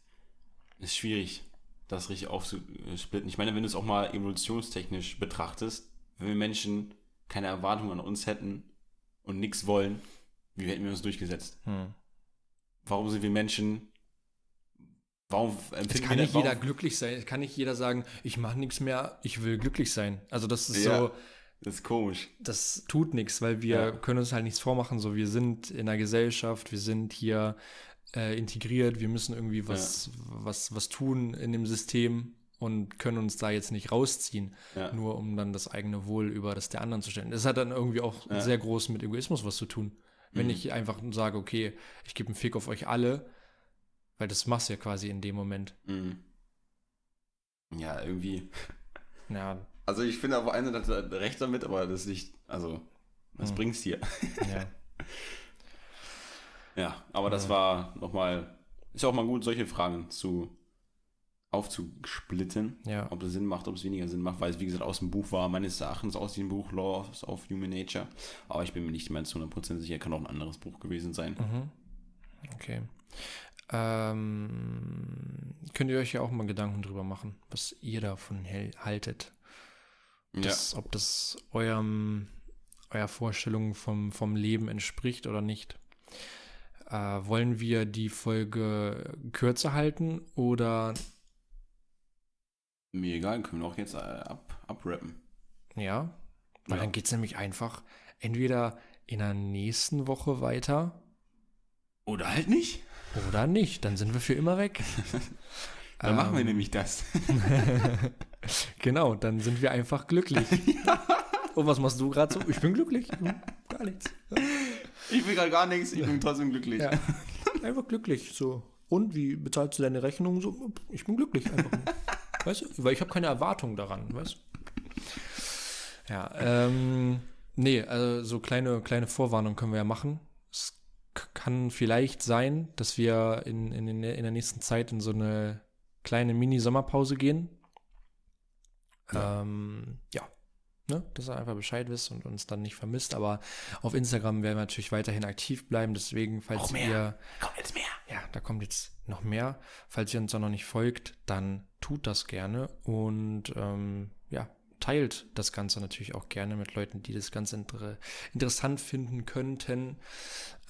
ist schwierig, das richtig aufzusplitten. Ich meine, wenn du es auch mal evolutionstechnisch betrachtest, wenn wir Menschen keine Erwartungen an uns hätten und nichts wollen, wie hätten wir uns durchgesetzt? Hm. Warum sind wir Menschen? Warum Es empfinden kann wir nicht warum, jeder glücklich sein. Es kann nicht jeder sagen, ich mache nichts mehr, ich will glücklich sein. Also das ist Ja. so, Das ist komisch. das tut nichts, weil wir Ja. können uns halt nichts vormachen. So, wir sind in der Gesellschaft, wir sind hier äh, integriert, wir müssen irgendwie was, was, was tun in dem System und können uns da jetzt nicht rausziehen, Ja. nur um dann das eigene Wohl über das der anderen zu stellen. Das hat dann irgendwie auch Ja. sehr groß mit Egoismus was zu tun. Wenn Mhm. ich einfach sage, okay, ich gebe einen Fick auf euch alle, weil das machst du ja quasi in dem Moment. Mhm. Ja, irgendwie. Ja, Also ich finde auf einer Seite recht damit, aber das ist nicht, also, was Hm. bringt's dir? ja. Ja, aber das Ja. war nochmal, ist ja auch mal gut, solche Fragen zu aufzusplitten. Ja. Ob es Sinn macht, ob es weniger Sinn macht, weil es wie gesagt aus dem Buch war, meines Erachtens aus dem Buch Laws of Human Nature. Aber ich bin mir nicht mehr zu 100% sicher, kann auch ein anderes Buch gewesen sein. Mhm. Okay. Ähm, könnt ihr euch ja auch mal Gedanken drüber machen, was ihr davon haltet. Das, Ob das eurem, eurer Vorstellung vom, vom Leben entspricht oder nicht. Äh, wollen wir die Folge kürzer halten oder Mir egal, können wir auch jetzt äh, ab, abrappen. ja? Weil Ja. dann geht es nämlich einfach entweder in der nächsten Woche weiter Oder halt nicht. oder nicht. Dann sind wir für immer weg. Dann machen wir Ähm, nämlich das. Genau, dann sind wir einfach glücklich. Und was machst du gerade so? Ich bin glücklich. Hm, Gar nichts. Ich will gerade gar nichts, ich bin trotzdem glücklich. Ja. Einfach glücklich. So. Und wie bezahlst du deine Rechnung? So, ich bin glücklich einfach. Weißt du? Weil ich habe keine Erwartung daran, weißt du? Ja, ähm, nee, also so kleine, kleine Vorwarnung können wir ja machen. Es kann vielleicht sein, dass wir in, in, in der nächsten Zeit in so eine kleine Mini-Sommerpause gehen. Ja. Ähm, ja. Ne? Dass ihr einfach Bescheid wisst und uns dann nicht vermisst. Aber auf Instagram werden wir natürlich weiterhin aktiv bleiben. Deswegen, falls Noch mehr. ihr Komm jetzt mehr. ja, da kommt jetzt noch mehr. Falls ihr uns auch noch nicht folgt, dann tut das gerne und ähm, ja, teilt das Ganze natürlich auch gerne mit Leuten, die das Ganze inter interessant finden könnten.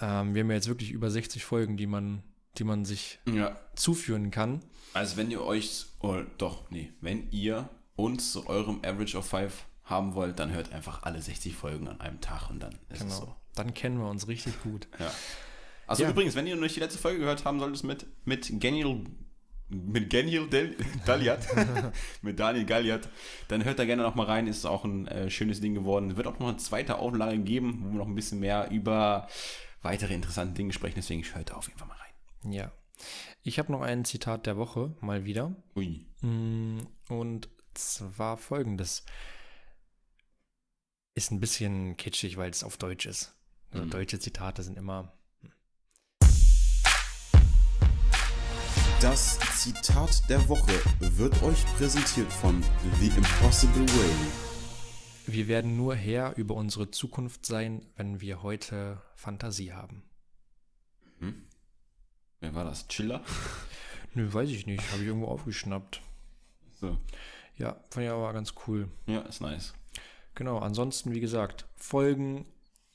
Ähm, wir haben ja jetzt wirklich über 60 Folgen, die man, die man sich Ja. zuführen kann. Also wenn ihr euch, oh, doch, nee, wenn ihr uns zu eurem Average of Five haben wollt, dann hört einfach alle 60 Folgen an einem Tag und dann ist es Genau. so. Dann kennen wir uns richtig gut. Ja. Also Ja. übrigens, wenn ihr noch nicht die letzte Folge gehört haben solltet, mit, mit Genial, mit Genial Del, Galliat, mit Daniel Galliat, dann hört da gerne noch mal rein, ist auch ein äh, schönes Ding geworden. Es wird auch noch eine zweite Auflage geben, wo wir noch ein bisschen mehr über weitere interessante Dinge sprechen, deswegen hört da auf jeden Fall mal rein. Ja. Ich habe noch ein Zitat der Woche, mal wieder. Ui. Mm, Und zwar folgendes. Ist ein bisschen kitschig, weil es auf Deutsch ist. Also Mhm. Deutsche Zitate sind immer. Das Zitat der Woche wird euch präsentiert von The Impossible Way. Wir werden nur Herr über unsere Zukunft sein, wenn wir heute Fantasie haben. Hm? Wer war das? Chiller? Nö, weiß ich nicht. Habe ich irgendwo aufgeschnappt. So. Ja, fand ich aber ganz cool. Ja, ist nice. Genau, ansonsten, wie gesagt, folgen,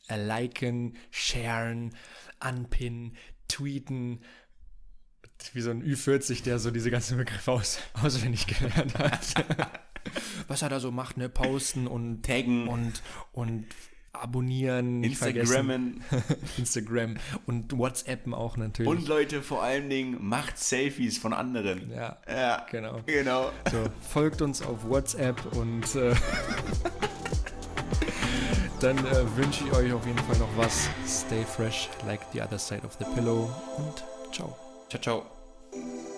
äh, liken, sharen, anpinnen, tweeten. Wie so ein Ü40, der so diese ganzen Begriffe aus, auswendig gelernt hat. Was er da so macht, ne? Posten und Taggen. und, und abonnieren. Instagrammen. Instagram und WhatsAppen auch natürlich. Und Leute, vor allen Dingen, macht Selfies von anderen. ja, Ja, genau. genau. So, folgt uns auf WhatsApp und äh, dann äh, wünsche ich euch auf jeden Fall noch was. Stay fresh like the other side of the pillow und ciao. Ciao, ciao.